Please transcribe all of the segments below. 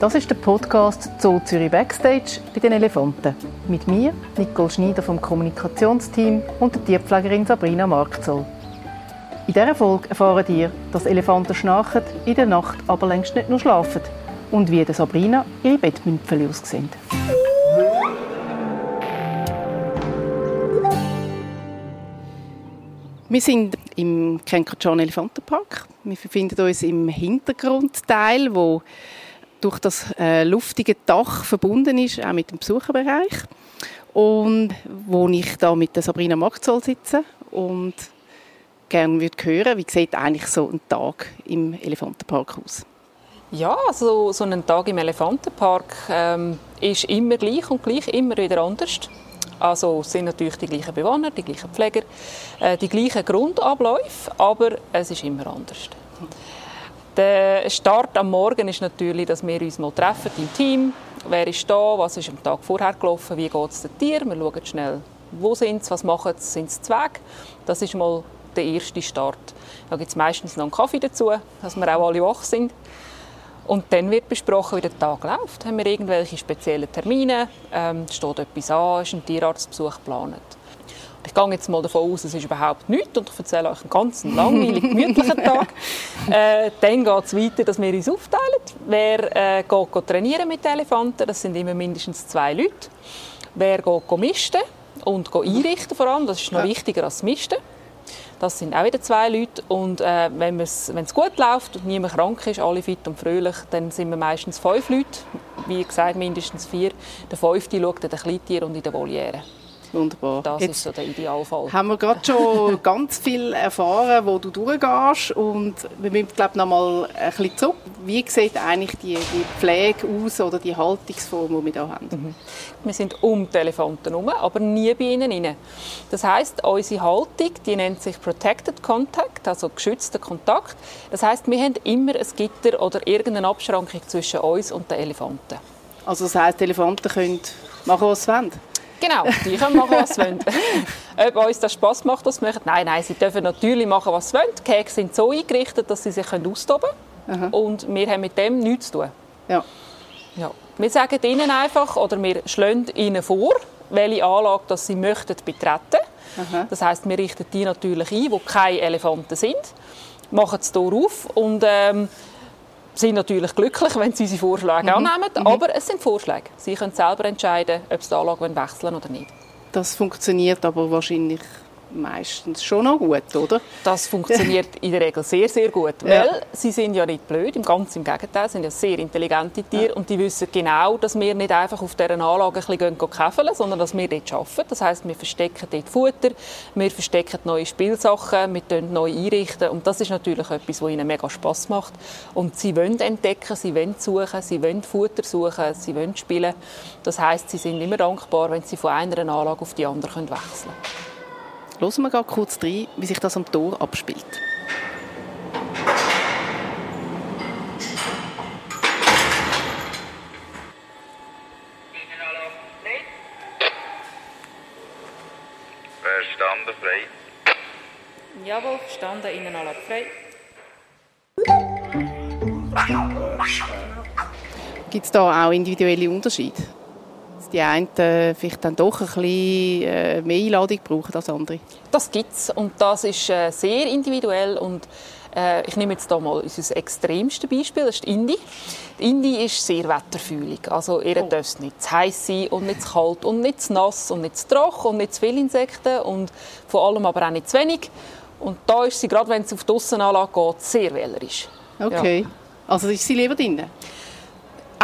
Das ist der Podcast Zoo Zürich Backstage bei den Elefanten. Mit mir, Nicole Schneider vom Kommunikationsteam und der Tierpflegerin Sabrina Markzoll. In dieser Folge erfahren ihr, dass Elefanten schnarchen, in der Nacht aber längst nicht nur schlafen und wie der Sabrina ihre Bettmümpfe aussehen. Wir sind im Kenkerchan Elefantenpark. Wir befinden uns im Hintergrundteil, wo durch das äh, luftige Dach verbunden ist, auch mit dem Besucherbereich. Und wo ich da mit der Sabrina Markzoll sitze und gerne würde hören, wie sieht eigentlich so ein Tag im Elefantenpark aus? Ja, also so ein Tag im Elefantenpark ähm, ist immer gleich und gleich immer wieder anders. Also es sind natürlich die gleichen Bewohner, die gleichen Pfleger, äh, die gleichen Grundabläufe, aber es ist immer anders. Der Start am Morgen ist natürlich, dass wir uns mal treffen im Team. Wer ist da? Was ist am Tag vorher gelaufen? Wie geht es den Tieren? Wir schauen schnell, wo sind sie, was machen sie, sind sie Zweig? Das ist mal der erste Start. Da gibt es meistens noch einen Kaffee dazu, dass wir auch alle wach sind. Und dann wird besprochen, wie der Tag läuft. Haben wir irgendwelche speziellen Termine? Ähm, steht etwas an? Ist ein Tierarztbesuch geplant? Ich gehe jetzt mal davon aus, es ist überhaupt nichts und ich erzähle euch einen ganz langweiligen, gemütlichen Tag. Äh, dann geht es weiter, dass wir uns aufteilen. Wer äh, geht, geht trainieren mit Elefanten, das sind immer mindestens zwei Leute. Wer geht misten und einrichten vor allem, das ist noch ja. wichtiger als Misten. Das sind auch wieder zwei Leute. Und äh, wenn es gut läuft und niemand krank ist, alle fit und fröhlich, dann sind wir meistens fünf Leute. Wie gesagt, mindestens vier. Der fünfte schaut in den Kleintier und in der Voliere. Wunderbar. Das Jetzt ist so der Idealfall. Haben wir gerade schon ganz viel erfahren, wo du durchgehst und wir müssen glaube noch mal ein bisschen zurück. Wie sieht eigentlich die, die Pflege aus oder die Haltungsform, die wir hier haben? Mhm. Wir sind um die Elefanten herum, aber nie bei ihnen rein. Das heißt, unsere Haltung, die nennt sich Protected Contact, also geschützter Kontakt. Das heißt, wir haben immer ein Gitter oder irgendeine Abschrankung zwischen uns und den Elefanten. Also das heißt, die Elefanten können machen, was sie wollen? Genau, die können machen, was sie wollen. Ob uns das Spass macht, was sie machen? Nein, nein, sie dürfen natürlich machen, was sie wollen. Die Kekse sind so eingerichtet, dass sie sich austoben können. Und wir haben mit dem nichts zu tun. Ja. Ja. Wir sagen ihnen einfach, oder wir schlagen ihnen vor, welche Anlage dass sie möchten betreten möchten. Das heißt, wir richten die natürlich ein, wo keine Elefanten sind, machen das Tor auf und ähm, sind natürlich glücklich, wenn sie unsere Vorschläge mhm. annehmen, mhm. aber es sind Vorschläge. Sie können selber entscheiden, ob sie die Anlage wechseln oder nicht. Das funktioniert aber wahrscheinlich meistens schon noch gut, oder? Das funktioniert in der Regel sehr, sehr gut, weil ja. sie sind ja nicht blöd, im ganz im Gegenteil, sind ja sehr intelligente Tiere ja. und die wissen genau, dass wir nicht einfach auf dieser Anlage ein bisschen käfeln, sondern dass wir dort arbeiten. Das heißt, wir verstecken dort Futter, wir verstecken neue Spielsachen, wir einrichten neu einrichten und das ist natürlich etwas, was ihnen mega Spass macht und sie wollen entdecken, sie wollen suchen, sie wollen Futter suchen, sie wollen spielen. Das heißt, sie sind immer dankbar, wenn sie von einer Anlage auf die andere wechseln können. Hören wir gerade kurz rein, wie sich das am Tor abspielt. Verstanden, frei. Jawohl, verstanden, Innenanlage frei. Gibt es da auch individuelle Unterschiede? Die einen äh, vielleicht dann doch ein bisschen äh, mehr Einladung brauchen als andere? Das gibt es und das ist äh, sehr individuell und ich nehme jetzt hier mal unser extremste Beispiel, das ist die Indi. Die Indi ist sehr wetterfühlig, also ihr oh. darf es nicht zu heiß sein und nicht zu kalt und nicht zu nass und nicht zu trocken und nicht zu viele Insekten und vor allem aber auch nicht zu wenig. Und da ist sie, gerade wenn sie auf die Aussenanlage geht, sehr wählerisch. Okay. Ja. Also ist sie lieber drinnen?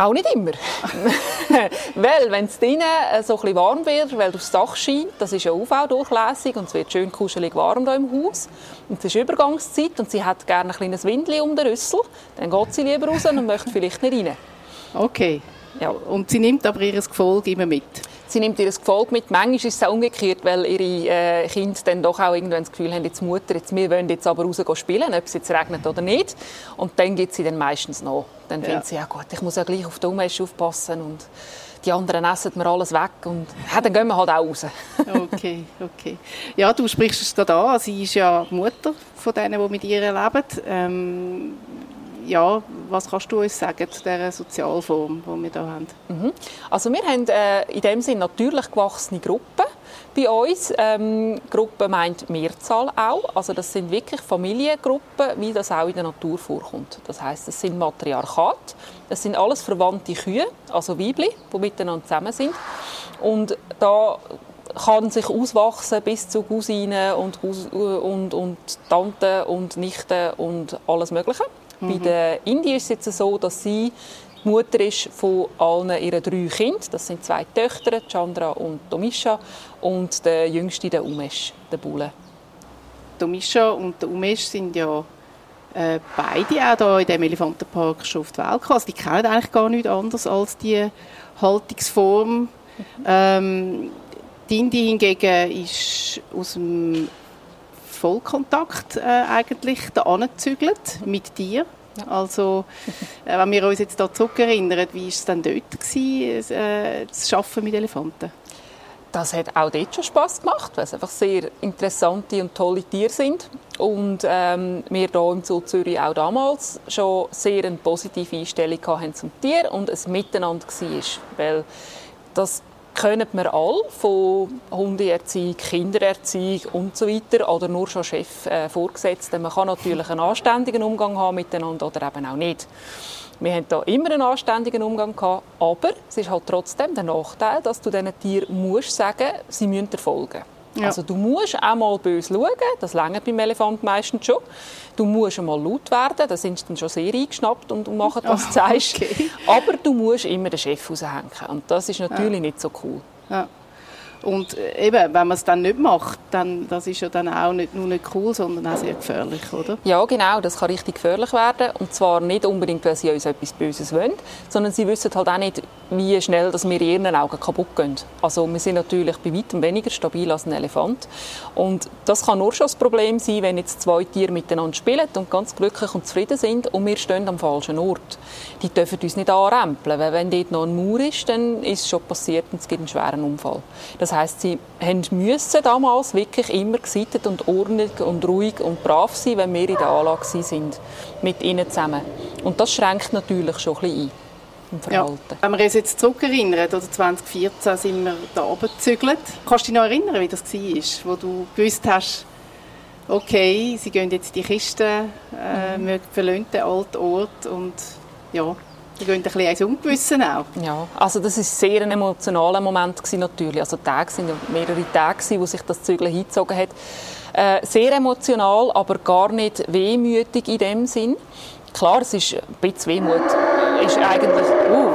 Auch nicht immer. weil, wenn es drinnen äh, so ein warm wird, weil das Dach scheint, das ist ja UV-durchlässig und es wird schön kuschelig warm hier im Haus. Und es ist Übergangszeit und sie hat gerne ein kleines Windel um den Rüssel, dann geht sie lieber raus und möchte vielleicht nicht rein. Okay. Ja. Und sie nimmt aber ihr Gefolge immer mit? Sie nimmt ihr Gefolge mit. Manchmal ist es auch umgekehrt, weil ihre äh, Kinder dann doch auch irgendwann das Gefühl haben, jetzt Mutter, jetzt, wir wollen jetzt aber raus spielen, ob es jetzt regnet oder nicht. Und dann gibt sie dann meistens noch. Dann ja. findet sie, ja gut, ich muss ja gleich auf die Umwelt aufpassen und die anderen essen mir alles weg und ja, dann gehen wir halt auch raus. okay, okay. Ja, du sprichst es gerade an, sie ist ja Mutter von denen, die mit ihr leben. Ähm, ja, was kannst du uns sagen zu dieser Sozialform, die wir hier haben? Mhm. Also wir haben äh, in dem Sinne natürlich gewachsene Gruppen bei uns. Ähm, Gruppe meint Mehrzahl auch. Also das sind wirklich Familiengruppen, wie das auch in der Natur vorkommt. Das heißt, es sind Matriarchat. Das sind alles verwandte Kühe, also Weibli, die miteinander zusammen sind. Und da kann sich auswachsen bis zu Cousinen und, und, und Tanten und Nichten und alles Mögliche. Mhm. Bei den Indien ist es jetzt so, dass sie die Mutter ist von allen ihren drei Kindern. Das sind zwei Töchter, Chandra und Tomisha. Und der jüngste, der Umesh, der Bulle. Tomisha und der Umesh sind ja äh, beide auch hier in diesem Elefantenpark schon auf die Welt gekommen. Also die kennen eigentlich gar nichts anderes als die Haltungsform. Ähm, Dindi hingegen ist aus dem Vollkontakt äh, eigentlich da angezügelt mit dir. Also, äh, wenn wir uns jetzt da zurückerinnern, wie war es denn dort, gewesen, äh, das Arbeiten mit Elefanten? Das hat auch dort schon Spass gemacht, weil es einfach sehr interessante und tolle Tiere sind. Und ähm, wir hier im Zoo Zürich auch damals schon sehr eine positive Einstellung hatten zum Tier und es miteinander war. Weil das können wir alle von Hundeerziehung, Kindererziehung und so weiter oder nur schon Chef äh, vorgesetzt. Man kann natürlich einen anständigen Umgang haben miteinander oder eben auch nicht. Wir haben da immer einen anständigen Umgang gehabt, aber es ist halt trotzdem der Nachteil, dass du diesen Tieren musst sagen, sie müssen erfolgen. Ja. Also du musst auch mal böse schauen, das längert beim Elefant meistens schon. Du musst einmal laut werden, da sind sie dann schon sehr eingeschnappt und machen, du sagst. Okay. Aber du musst immer den Chef raushängen und das ist natürlich ja. nicht so cool. Ja. Und äh, eben, wenn man es dann nicht macht, dann das ist ja dann auch nicht nur nicht cool, sondern auch sehr gefährlich, oder? Ja, genau, das kann richtig gefährlich werden. Und zwar nicht unbedingt, weil sie uns etwas Böses wollen, sondern sie wissen halt auch nicht, wie schnell dass wir in ihren Augen kaputt gehen. Also wir sind natürlich bei weitem weniger stabil als ein Elefant. Und das kann nur schon das Problem sein, wenn jetzt zwei Tiere miteinander spielen und ganz glücklich und zufrieden sind und wir stehen am falschen Ort. Die dürfen uns nicht anrempeln, weil wenn dort noch ein Mauer ist, dann ist es schon passiert und es gibt einen schweren Unfall. Das das heißt, sie müssen damals wirklich immer gesittet und ordentlich und ruhig und brav sein, wenn wir in der Anlage sind mit ihnen zusammen. Und das schränkt natürlich schon ein bisschen ein. Ja. Wenn wir uns jetzt zurückerinnern, oder 2014 sind wir da oben gezügelt. Kannst du dich noch erinnern, wie das war, wo du gewusst hast, okay, sie gehen jetzt in die Kiste, äh, mhm. verlassen den alten Ort und ja, die gehen ein bisschen ins Ungewisse auch. Ja, also das war sehr ein emotionaler Moment gewesen, natürlich. Also Tage sind mehrere Tage, wo sich das Zügeln hingezogen hat. Äh, sehr emotional, aber gar nicht wehmütig in dem Sinn. Klar, es ist ein bisschen Wehmut. Ist eigentlich, uh,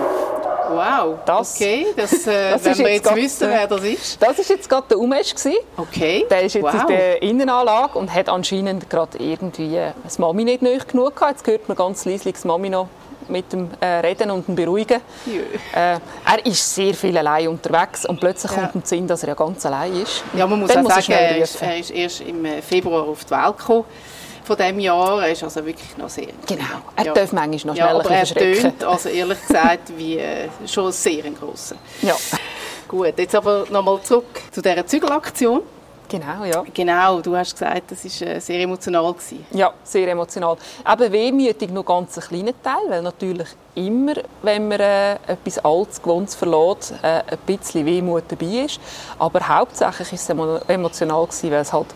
Wow, das, okay, das, äh, das wenn wir jetzt, jetzt wissen, wer das ist. Das war jetzt gerade der Umesch. Okay, Der ist jetzt wow. in der Innenanlage und hat anscheinend gerade irgendwie das Mami nicht neu genug gehabt. Jetzt hört man ganz leise das Mami noch mit dem äh, Reden und dem Beruhigen. Äh, er ist sehr viel allein unterwegs und plötzlich ja. kommt ihm Sinn, dass er ja ganz allein ist. Ja, man muss Dann auch muss sagen, er ist, er ist, erst im äh, Februar auf die Welt gekommen von diesem Jahr. Er ist also wirklich noch sehr... Genau, er ja. darf manchmal noch schneller ja, aber er tönt, also ehrlich gesagt, wie äh, schon sehr ein grosser. Ja. Gut, jetzt aber nochmal zurück zu dieser Zügelaktion. Genau, ja. Genau, du hast gesagt, das war äh, sehr emotional. Gewesen. Ja, sehr emotional. Aber wehmütig nur ganz ein kleiner Teil, weil natürlich immer, wenn man äh, etwas Altes, Gewohntes verlässt, äh, ein bisschen Wehmut dabei ist. Aber hauptsächlich war es emotional, gewesen, weil es halt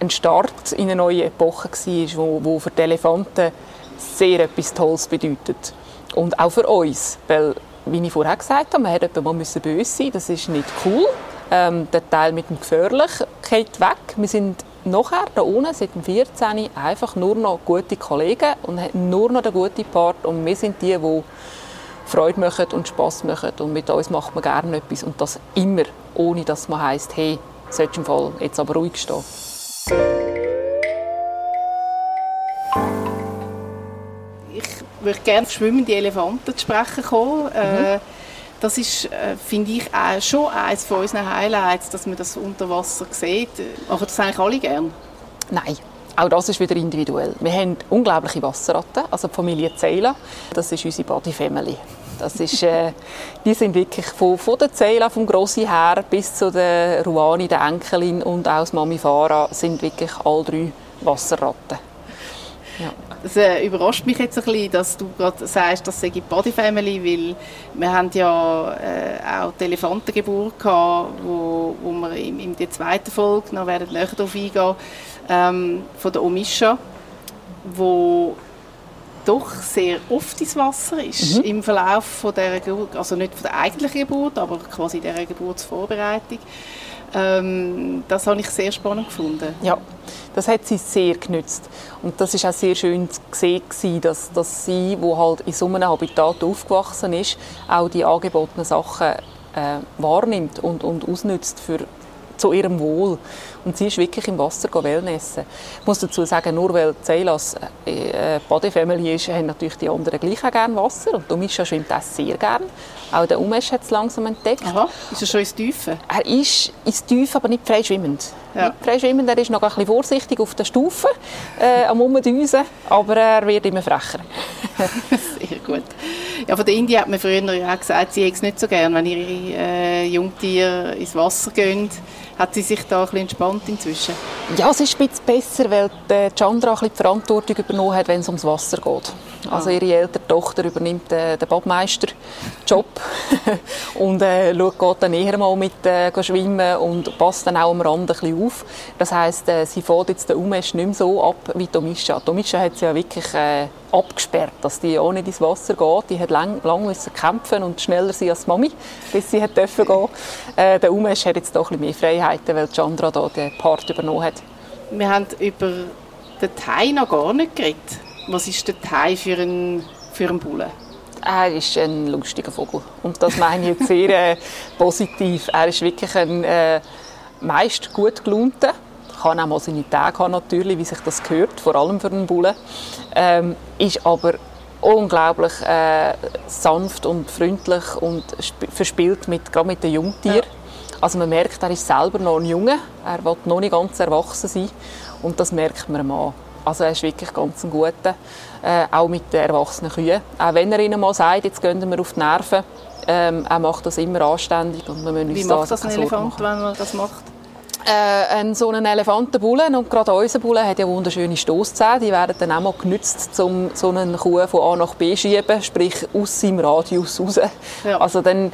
ein Start in eine neue Epoche war, wo, wo für die Elefanten sehr etwas Tolles bedeutet. Und auch für uns, weil, wie ich vorher gesagt habe, man hätte mal böse sein das ist nicht cool. Ähm, der Teil mit dem Gefährlich geht weg. Wir sind nachher da unten seit dem 14 einfach nur noch gute Kollegen und haben nur noch den guten Part und wir sind die, die Freude machen und Spass machen und mit uns macht man gerne etwas und das immer, ohne dass man heisst, hey, sollst im Fall jetzt aber ruhig stehen. Ich würde gerne auf schwimmende Elefanten zu sprechen kommen. Mhm. Äh, das ist, äh, finde ich, auch schon eines von unseren Highlights, dass man das unter Wasser sieht. Machen das eigentlich alle gerne? Nein. Auch das ist wieder individuell. Wir haben unglaubliche Wasserratten, also die Familie Zeyla. Das ist unsere Body Family. Das ist, äh, die sind wirklich von, von der Zela, vom Grossi her bis zu der Ruani, der Enkelin und auch das Mami Farah sind wirklich alle drei Wasserratten. Ja. Das äh, überrascht mich jetzt ein bisschen, dass du gerade sagst, das sei Body Family, weil wir haben ja äh, auch die Elefantengeburt gehabt, wo, wo wir in, in der zweiten Folge noch werden näher darauf eingehen, ähm, von der Omisha, wo doch sehr oft ins Wasser ist mhm. im Verlauf von der Geburt, also nicht von der eigentlichen Geburt, aber quasi der Geburtsvorbereitung. Ähm, das habe ich sehr spannend gefunden. Ja, das hat sie sehr genützt. Und das ist auch sehr schön zu sehen, dass, dass sie, wo halt in so einem Habitat aufgewachsen ist, auch die angebotenen Sachen äh, wahrnimmt und, und ausnützt für zu ihrem Wohl. Und sie ist wirklich im Wasser wellnessen. Ich muss dazu sagen, nur weil Ceylas äh, Badefamily ist, haben natürlich die anderen gleich auch gerne Wasser. Und Domisha schwimmt auch sehr gerne. Auch der Umesh hat es langsam entdeckt. Aha, ist er schon ins Tiefe? Er ist ins Tiefe, aber nicht frei schwimmend. Ja. Nicht frei schwimmend, er ist noch ein bisschen vorsichtig auf der Stufe, äh, am Umdüsen, aber er wird immer frecher. sehr gut. Ja, von der Indie hat man früher ja gesagt, sie hätte es nicht so gern, wenn ihre äh, Jungtiere ins Wasser gehen. Hat sie sich da ein bisschen entspannt inzwischen? Ja, es ist ein bisschen besser, weil die Chandra ein bisschen die Verantwortung übernommen hat, wenn es ums Wasser geht. Also ah. ihre ältere Tochter übernimmt äh, den Badmeister-Job und äh, schaut, geht dann eher mal mit äh, schwimmen und passt dann auch am Rand ein bisschen auf. Das heisst, äh, sie fährt jetzt den Umesch nicht mehr so ab wie Tomischa. Tomischa hat sie ja wirklich äh, abgesperrt, dass die auch nicht ins Wasser geht. Die hat lang, lang müssen kämpfen und schneller sein als Mami, bis sie hat dürfen gehen. Äh, der Umesch hat jetzt doch ein bisschen mehr Freiheiten, weil Chandra da den Part übernommen hat. Wir haben über den Thai noch gar nicht geredet. Was ist der Thai für einen, für einen Bullen? Er ist ein lustiger Vogel. Und das meine ich jetzt sehr äh, positiv. Er ist wirklich ein äh, meist gut gelaunter. Kann auch mal seine Tage haben, natürlich, wie sich das gehört, vor allem für einen Bullen. Ähm, ist aber unglaublich äh, sanft und freundlich und verspielt mit, gerade mit den Jungtieren. Ja. Also man merkt, er ist selber noch ein Junge. Er will noch nicht ganz erwachsen sein. Und das merkt man mal. Also er ist wirklich ganz ein guter, äh, auch mit den erwachsenen Kühen. Auch wenn er ihnen mal sagt, jetzt gehen wir auf die Nerven, ähm, er macht das immer anständig. Und wir müssen Wie uns macht das ein Elefant, machen. wenn man das macht? Äh, ein, so einen Elefantenbullen und gerade unser Bullen hat ja wunderschöne Stoßzähne, die werden dann auch mal genützt, um so einen Kuh von A nach B zu schieben, sprich aus seinem Radius raus. Ja. Also dann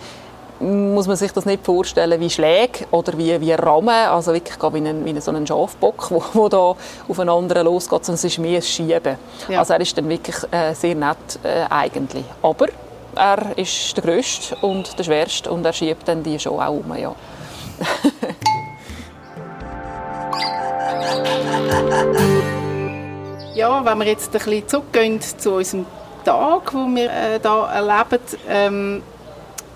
muss man sich das nicht vorstellen wie Schläge oder wie, wie Rahmen, also wirklich wie, ein, wie so ein Schafbock, wo, wo da auf einen anderen losgeht, sondern es ist mehr ein Schieben. Ja. Also er ist dann wirklich äh, sehr nett äh, eigentlich. Aber er ist der Größte und der Schwerste und er schiebt dann die schon auch um, ja. ja, wenn wir jetzt ein bisschen zurückgehen zu unserem Tag, den wir äh, da erleben, ähm,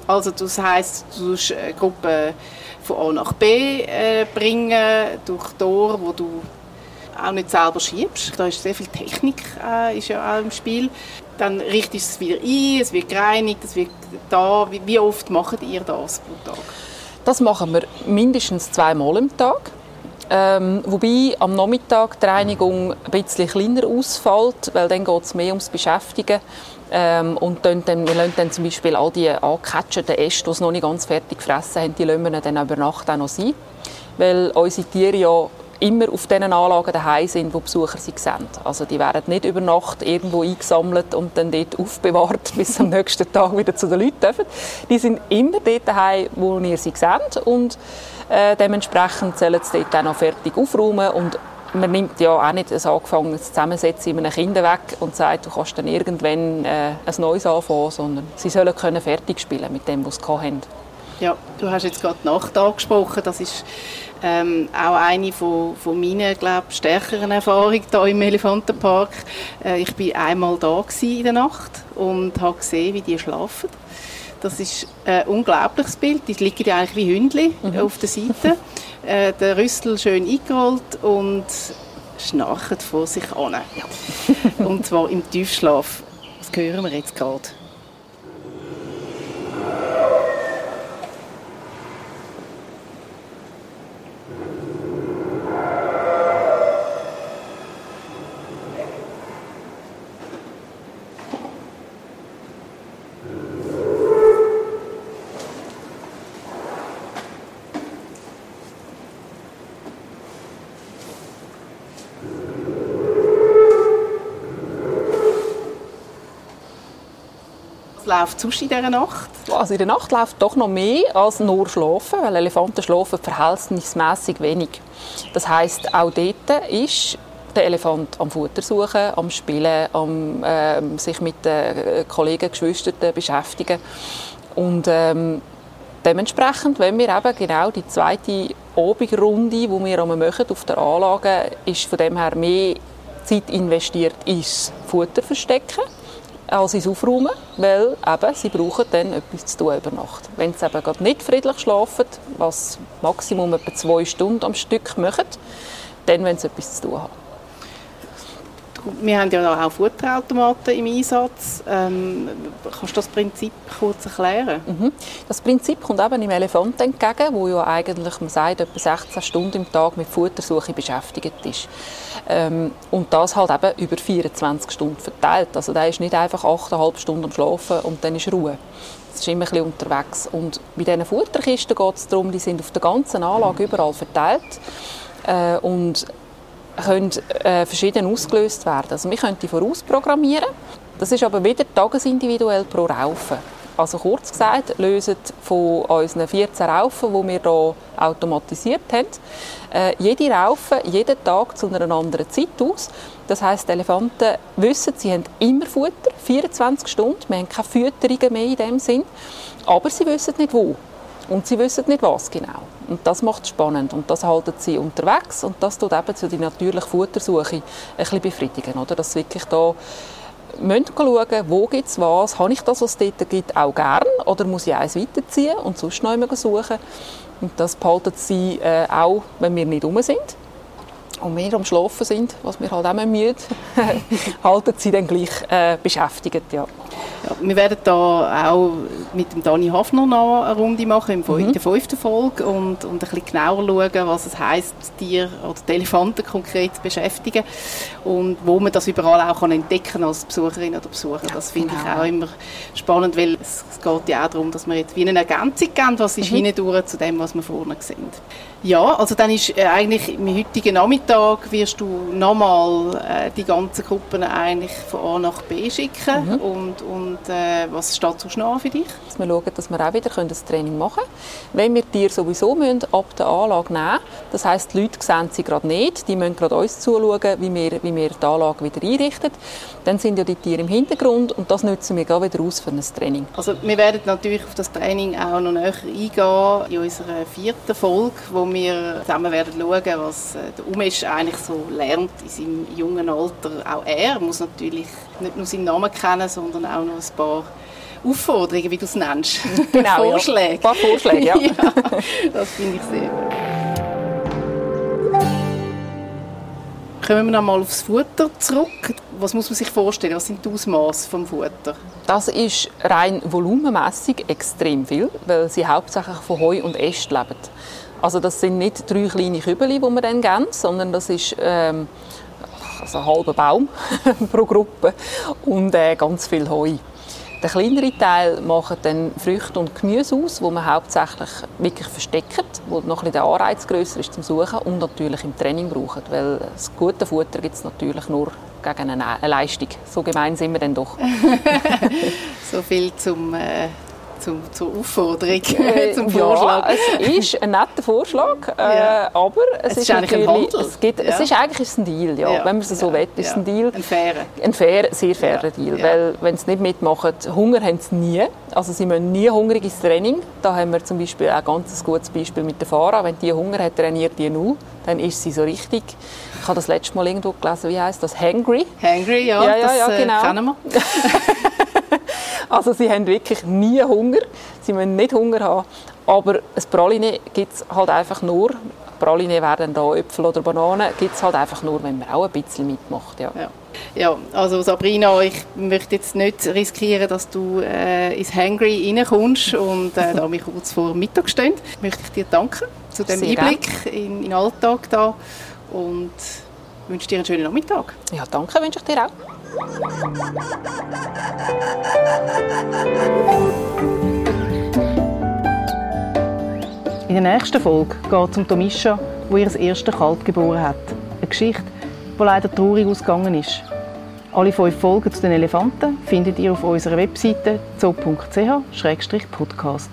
also das heißt, du musst eine Gruppe von A nach B äh, bringen, durch Tor, wo du auch nicht selber schiebst. Da ist sehr viel Technik äh, ist ja auch im Spiel. Dann richtest du es wieder ein, es wird gereinigt, es wird da. Wie, wie oft macht ihr das pro Tag? Das machen wir mindestens zweimal im Tag. Ähm, wobei am Nachmittag die Reinigung ein bisschen kleiner ausfällt, weil dann geht es mehr ums Beschäftigen. Ähm, und dann, wir lassen dann zum Beispiel all die angecatchten Äste, die es noch nicht ganz fertig gefressen haben, die lassen wir dann über Nacht auch noch sein. Weil unsere Tiere ja immer auf diesen Anlagen daheim sind, wo Besucher sie sehen. Also die werden nicht über Nacht irgendwo eingesammelt und dann dort aufbewahrt, bis am nächsten Tag wieder zu den Leuten dürfen. Die sind immer dort daheim, wo ihr sie seht und äh, dementsprechend sollen sie dort auch noch fertig aufräumen und man nimmt ja auch nicht ein angefangenes Zusammensetzen in einem Kind weg und sagt, du kannst dann irgendwann äh, ein neues anfangen, sondern sie sollen können fertig spielen mit dem, was sie haben. Ja, du hast jetzt gerade die Nacht angesprochen. Das ist ähm, auch eine von, von meinen glaub, stärkeren Erfahrungen hier im Elefantenpark. Äh, ich war einmal da in der Nacht und habe gesehen, wie die schlafen. Das ist ein unglaubliches Bild. Die liegen ja eigentlich wie Hündchen mhm. auf der Seite. äh, der Rüssel schön eingerollt und schnarchen vor sich an. Ja. und zwar im Tiefschlaf. Das hören wir jetzt gerade. Läuft sonst in dieser Nacht? Also in der Nacht läuft doch noch mehr als nur schlafen, weil Elefanten schlafen verhältnismäßig wenig. Das heißt, auch dort ist der Elefant am Futter suchen, am Spielen, am äh, sich mit den Kollegen, Geschwistern beschäftigen. Und ähm, dementsprechend, wenn wir eben genau die zweite Abendraunde, die wir machen auf der Anlage, ist von dem her mehr Zeit investiert ins Futter verstecken als ins Aufräumen, weil eben, sie brauchen dann etwas zu tun über Nacht. Wenn sie eben gerade nicht friedlich schlafen, was Maximum etwa zwei Stunden am Stück machen, dann wenn sie etwas zu tun haben wir haben ja auch Futterautomaten im Einsatz. Ähm, kannst du das Prinzip kurz erklären? Mhm. Das Prinzip kommt eben im Elefant entgegen, wo ja eigentlich, man sagt, etwa 16 Stunden im Tag mit Futtersuche beschäftigt ist. Ähm, und das halt eben über 24 Stunden verteilt. Also der ist nicht einfach 8,5 Stunden am Schlafen und dann ist Ruhe. Das ist immer ein bisschen unterwegs. Und bei diesen Futterkisten geht es darum, die sind auf der ganzen Anlage überall verteilt. Äh, und können äh, verschieden ausgelöst werden. Also wir können die vorausprogrammieren. Das ist aber wieder tagesindividuell pro Raufe. Also kurz gesagt, lösen von unseren 14 Raufen, die wir hier automatisiert haben, äh, jede Raufe jeden Tag zu einer anderen Zeit aus. Das heißt, Elefanten wissen, sie haben immer Futter, 24 Stunden. Wir haben keine Fütterungen mehr in dem Sinn. Aber sie wissen nicht, wo. Und sie wissen nicht, was genau. Und das macht es spannend. Und das halten sie unterwegs. Und das tut eben zu die natürliche Futtersuche ein bisschen befriedigen. Oder? Dass wirklich da müssen schauen, wo gibt es was, habe ich das, was es dort gibt, auch gern oder muss ich eins weiterziehen und sonst noch immer suchen. Und das behalten sie äh, auch, wenn wir nicht rum sind und wir am Schlafen sind, was wir halt auch müde halten sie dann gleich äh, beschäftigt. Ja. Ja, wir werden da auch mit dem Dani Hafner noch eine Runde machen in mhm. der fünften Folge und, und ein bisschen genauer schauen, was es heisst, Tier oder die Elefanten konkret zu beschäftigen und wo man das überall auch kann entdecken als Besucherin oder Besucher. Das finde genau. ich auch immer spannend, weil es, es, geht ja auch darum, dass wir jetzt wie eine Ergänzung geben, was ist mhm. hinten zu dem, was wir vorne sehen. Ja, also dann ist äh, eigentlich am heutigen Nachmittag wirst du nochmal äh, die ganzen Gruppen eigentlich von A nach B schicken mhm. und, und äh, was steht so schnell für dich? Dass wir schauen, dass wir auch wieder das Training machen können. Wenn wir die sowieso müssen, ab der Anlage nehmen das heisst, die Leute sehen sie gerade nicht, die müssen gerade uns zuschauen, wie wir, wie wir die Anlage wieder einrichten, dann sind ja die Tiere im Hintergrund und das nutzen wir gerade wieder aus für ein Training. Also wir werden natürlich auf das Training auch noch näher eingehen in unserer vierten Folge, wo wir zusammen werden schauen, was äh, der Umesh eigentlich so lernt in seinem jungen Alter. Auch er muss natürlich nicht nur seinen Namen kennen, sondern auch noch ein paar Aufforderungen, wie du es nennst. Genau, Vorschläge. Ja. Ein paar Vorschläge, ja. ja das finde ich sehr gut. Kommen wir noch mal aufs Futter zurück. Was muss man sich vorstellen? Was sind die Ausmaße vom Futter? Das ist rein volumenmässig extrem viel, weil sie hauptsächlich von Heu und Äst leben. Also das sind nicht drei kleine Kübel, die wir dann geben, sondern das ist ähm, also ein halber Baum pro Gruppe und äh, ganz viel Heu. Der kleinere Teil macht dann Früchte und Gemüse aus, wo man hauptsächlich wirklich versteckt, wo noch ein der Anreiz größer ist zum Suchen und natürlich im Training braucht, weil das gute Futter gibt es natürlich nur gegen eine Leistung. So gemein sind wir dann doch. so viel zum äh, zum, zur Aufforderung, äh, zum Vorschlag. Ja, es ist ein netter Vorschlag, äh, ja. aber es, es ist, ist eigentlich ein Handel. Es, gibt, ja. es ist eigentlich ein Deal, ja. wenn man es so will, ist ein Deal. Ein fairer. Ein fair, sehr fairer Deal, weil wenn sie nicht mitmachen, Hunger haben sie nie. Also sie müssen nie hungrig ins Training. Da haben wir zum Beispiel ein ganz gutes Beispiel mit der Fahrer. Wenn die Hunger hat, trainiert die null, dann ist sie so richtig ich habe das letzte Mal irgendwo gelesen, wie heißt das? Hangry. Hangry, ja, ja, ja, das ja, äh, genau. kennen wir. Also sie haben wirklich nie Hunger, sie müssen nicht Hunger haben, aber ein Praline gibt es halt einfach nur, Praline werden da Äpfel oder Bananen, gibt es halt einfach nur, wenn man auch ein bisschen mitmacht. Ja. ja. Ja, also Sabrina, ich möchte jetzt nicht riskieren, dass du äh, ins Hangry reinkommst und äh, da wir kurz vor Mittag stehen. Möchte ich dir danken zu dem Sehr Einblick in, in den Alltag da und wünsche dir einen schönen Nachmittag. Ja, danke wünsche ich dir auch. In der nächsten Folge geht es um Tomisha, wo ihr das erste Kalb geboren hat. Eine Geschichte, die leider traurig ausgegangen ist. Alle fünf Folgen zu den Elefanten findet ihr auf unserer Webseite zoo.ch-podcast.